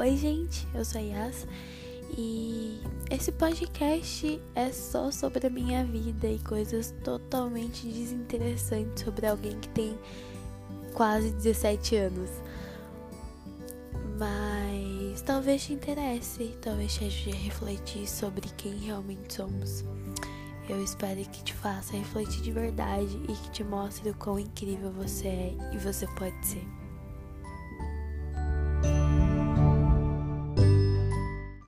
Oi, gente, eu sou a Yas e esse podcast é só sobre a minha vida e coisas totalmente desinteressantes sobre alguém que tem quase 17 anos. Mas talvez te interesse, talvez te ajude a refletir sobre quem realmente somos. Eu espero que te faça refletir de verdade e que te mostre o quão incrível você é e você pode ser.